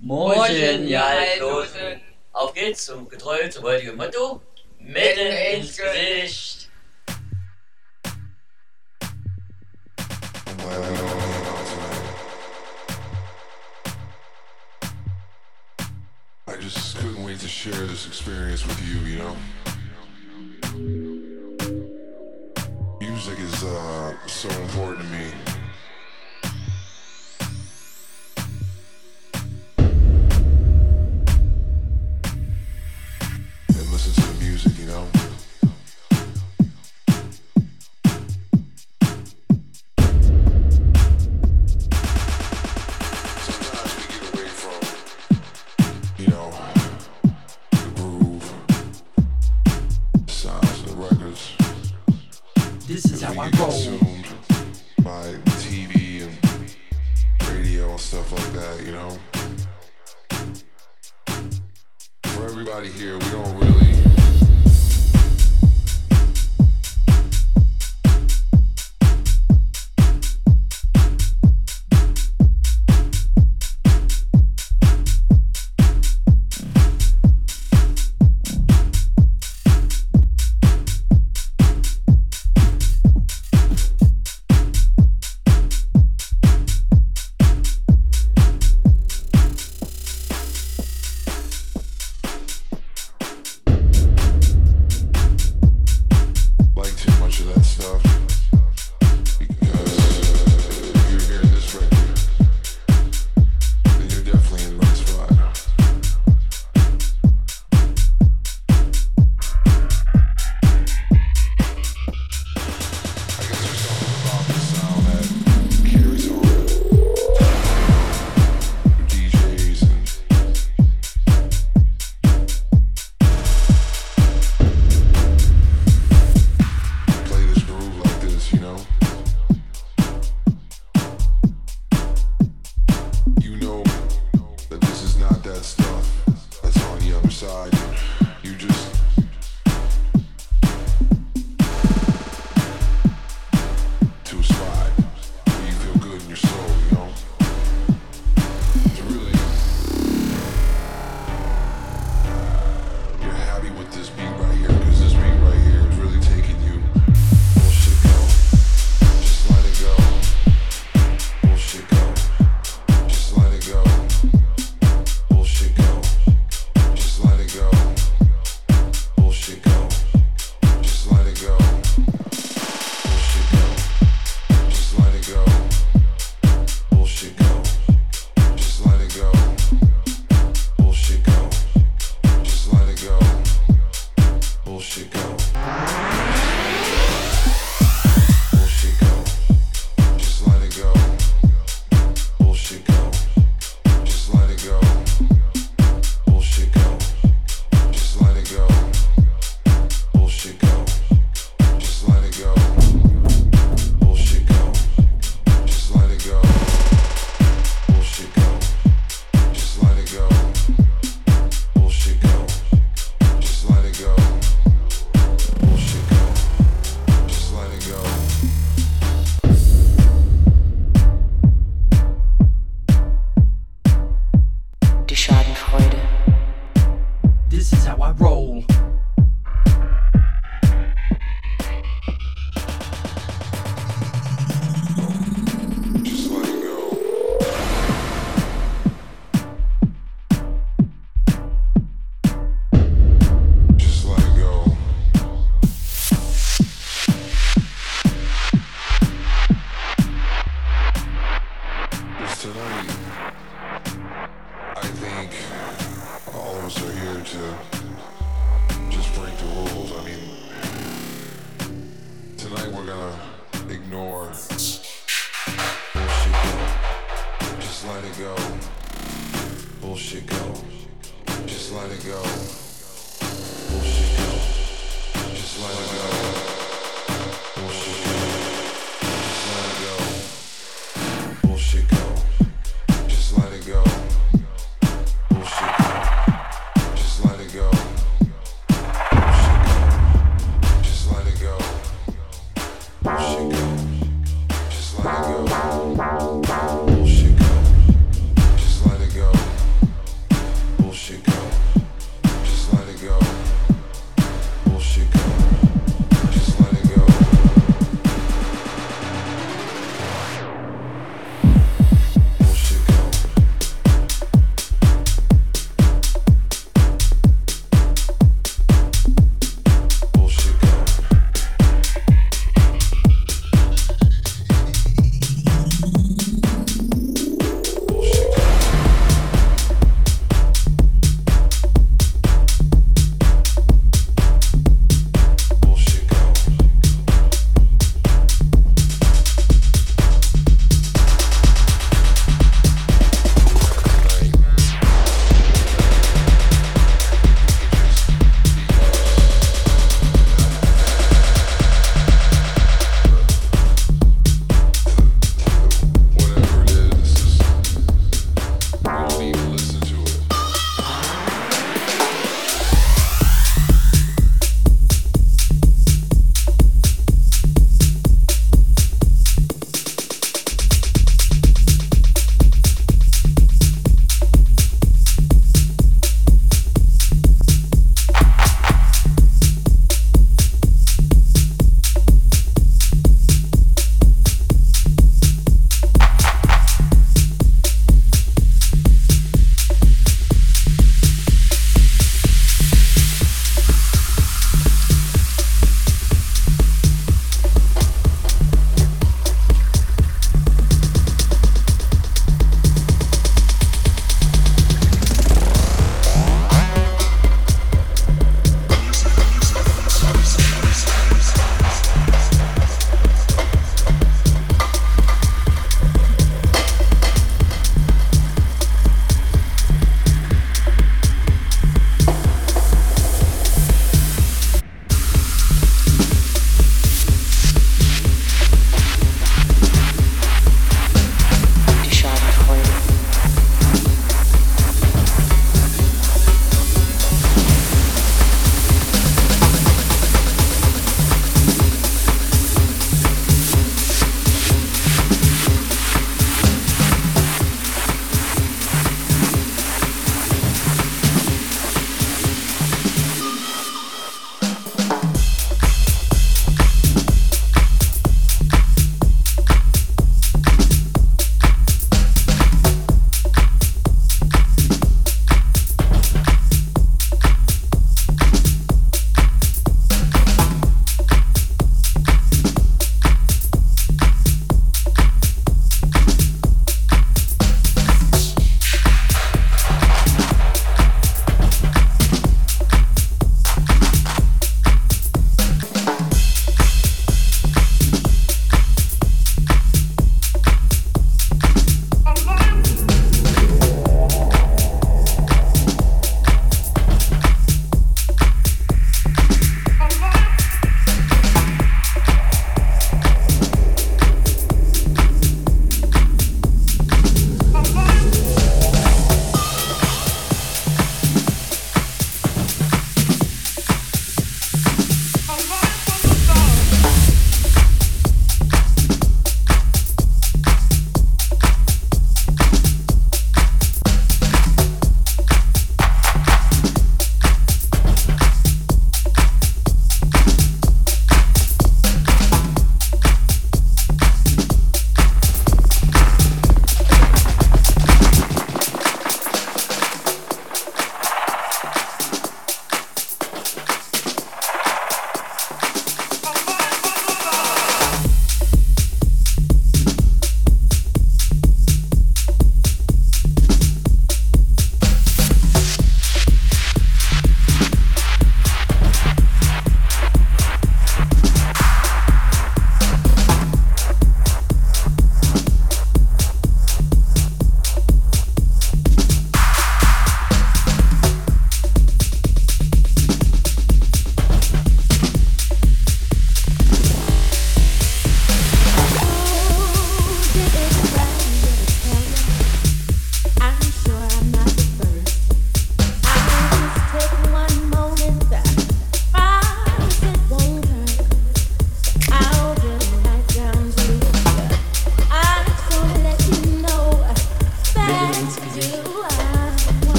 Morgen, ja, Auf geht's zum getreu zum heutigen Motto: Mitten ins Gesicht. I just couldn't wait to share this experience with you, you know. Music is uh, so important to me.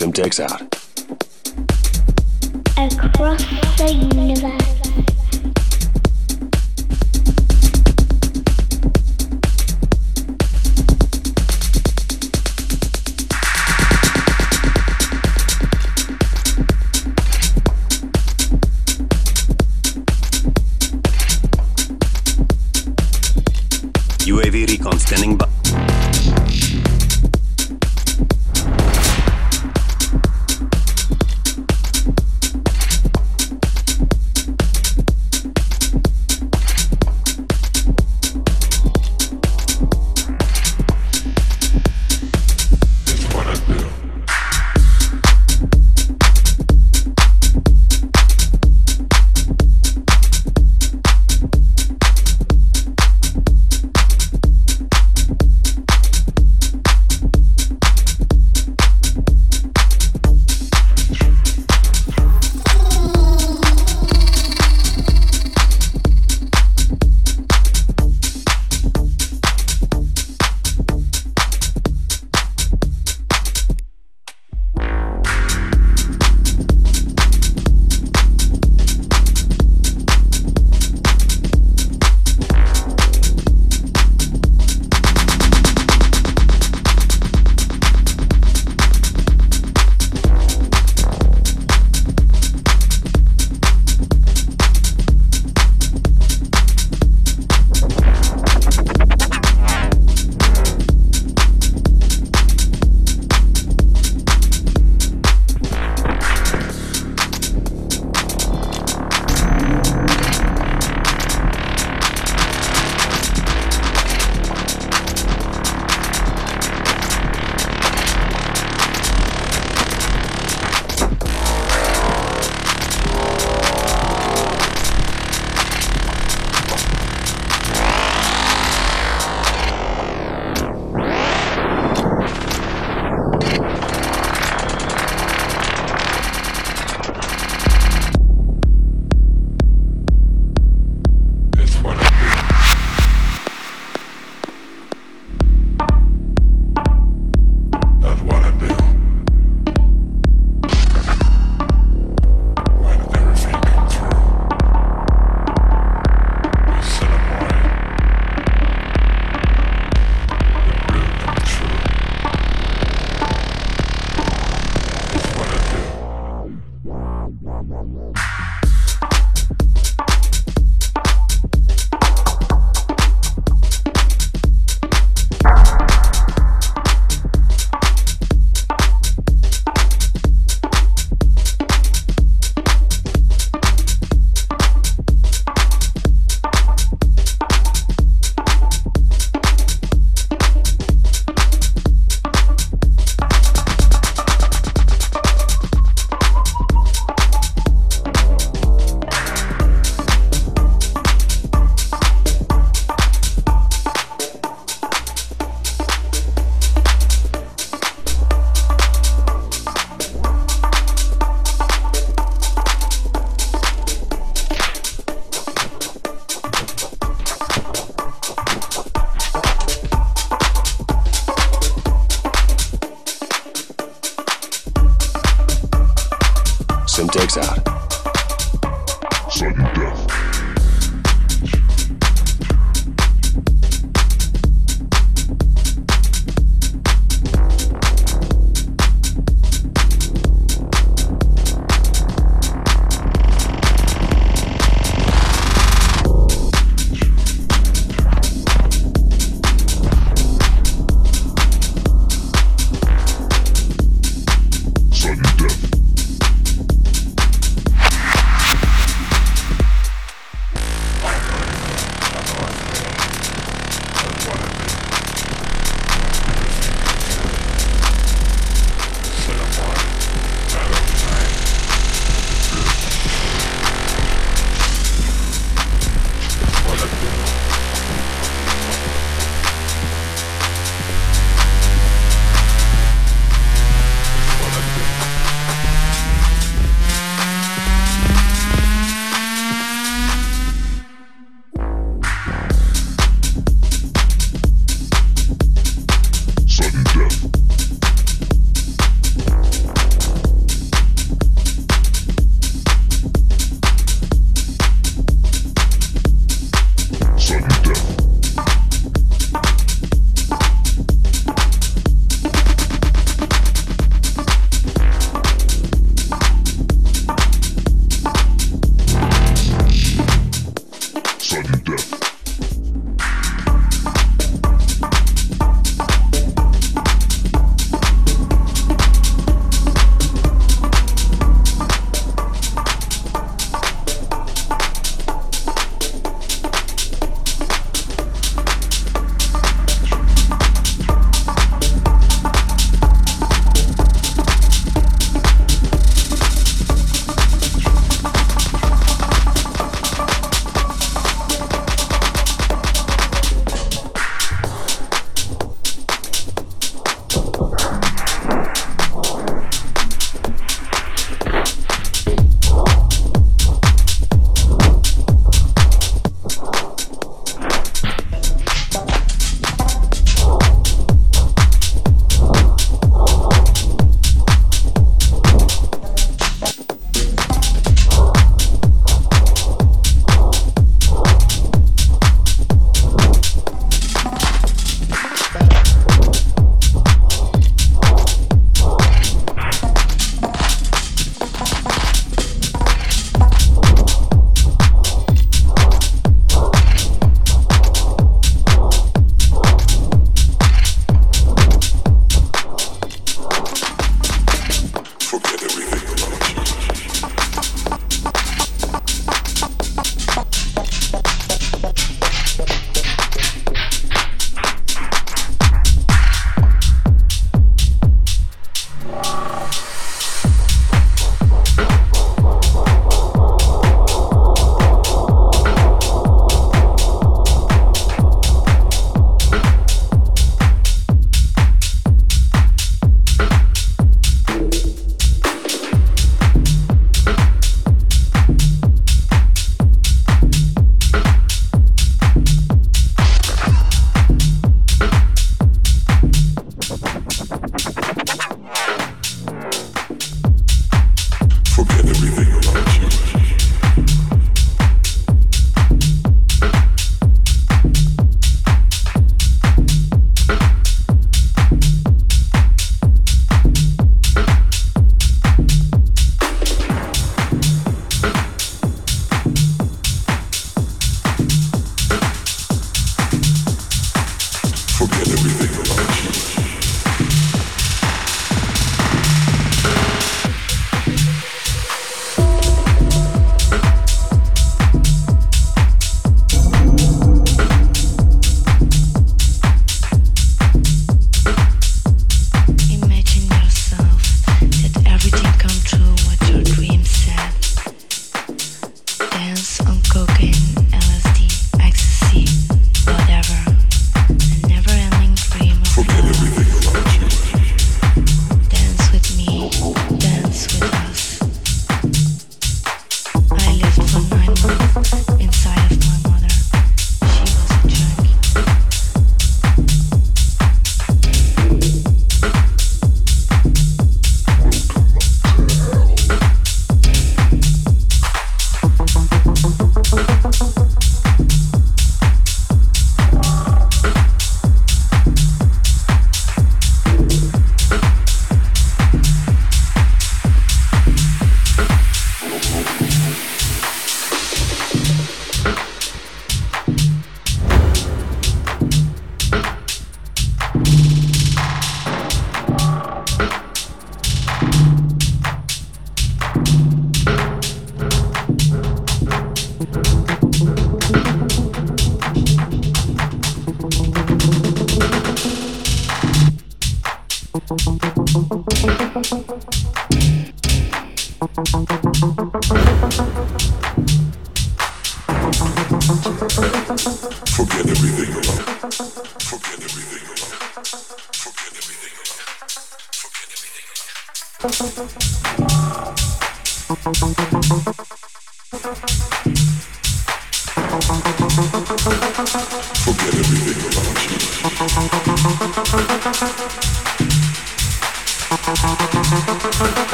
Syntax out. across the universe.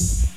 Peace.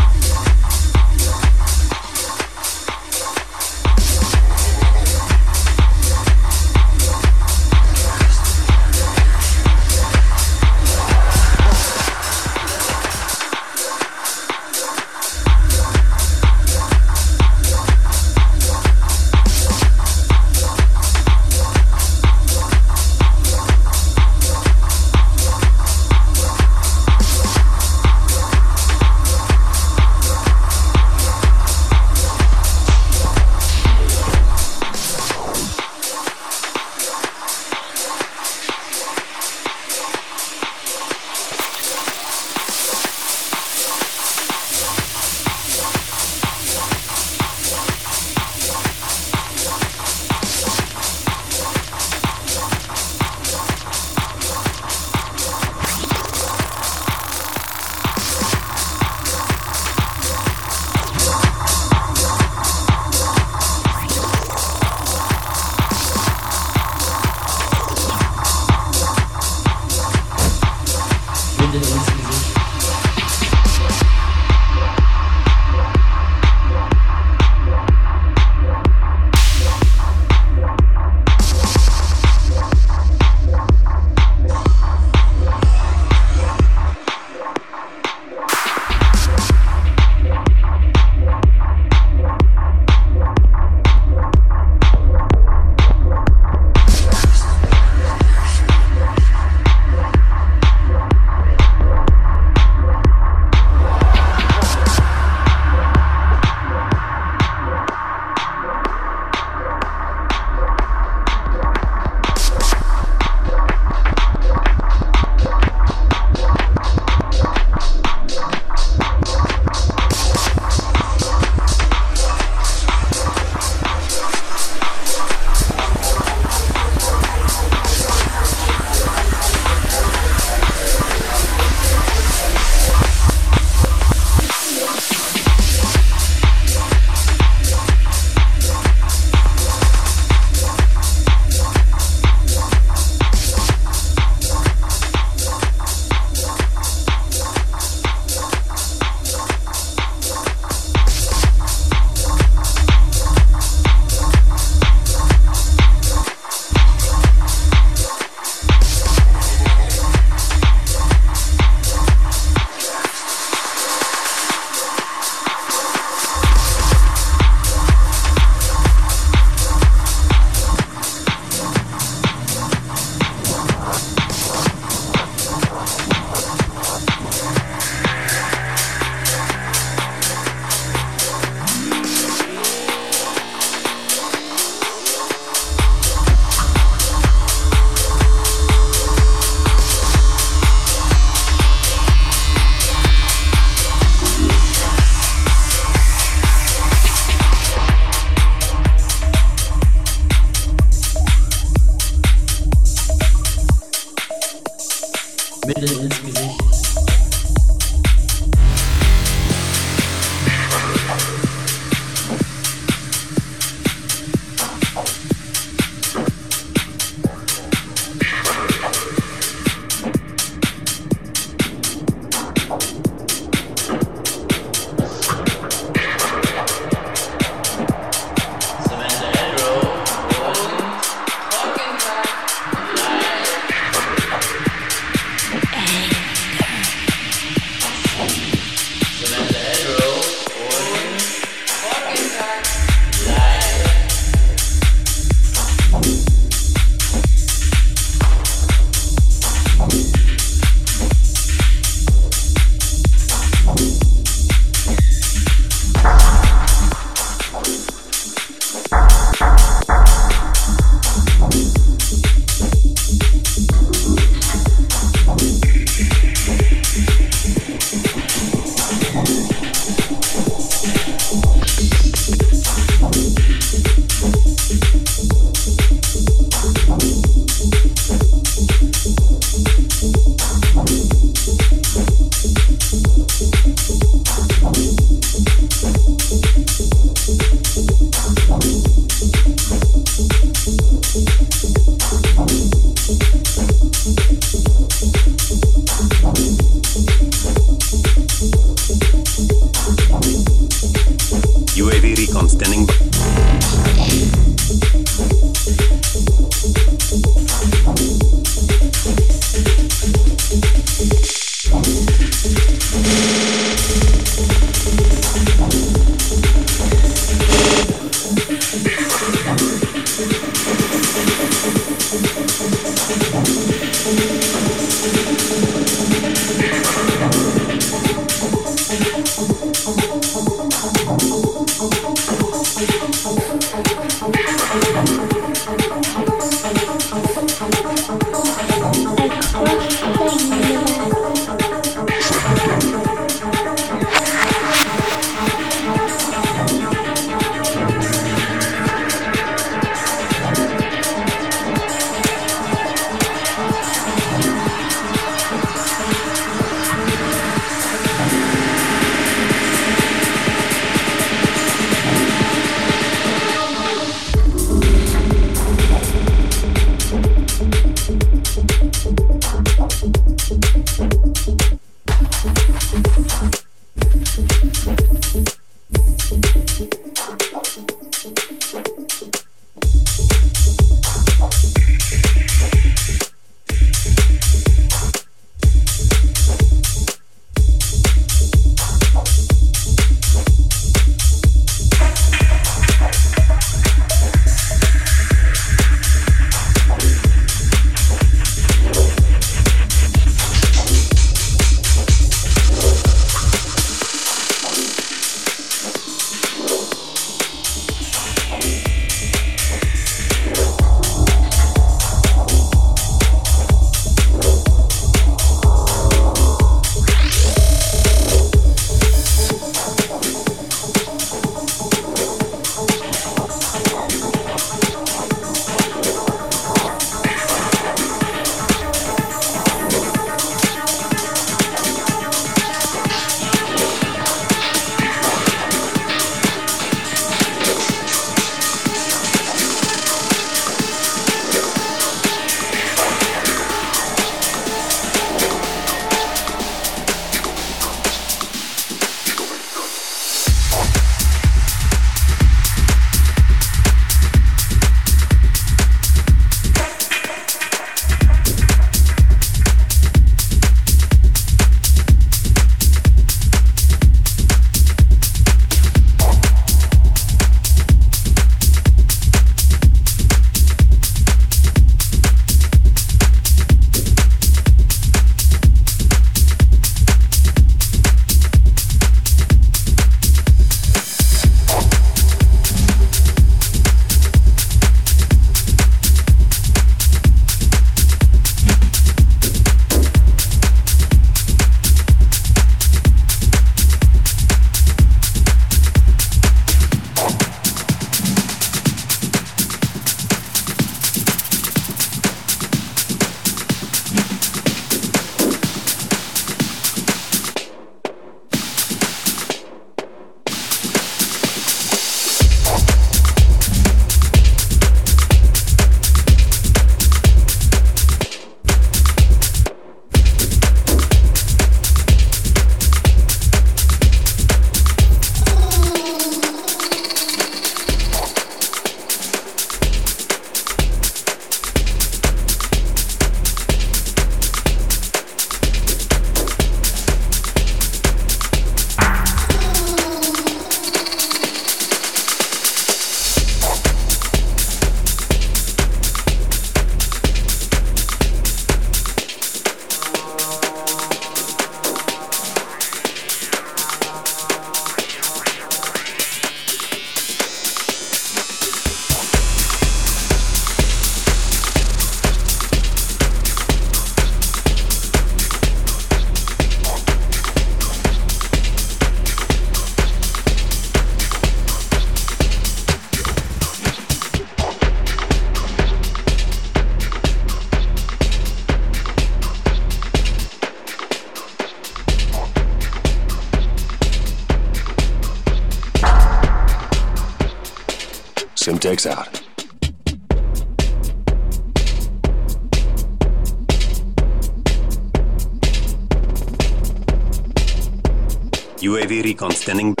UAV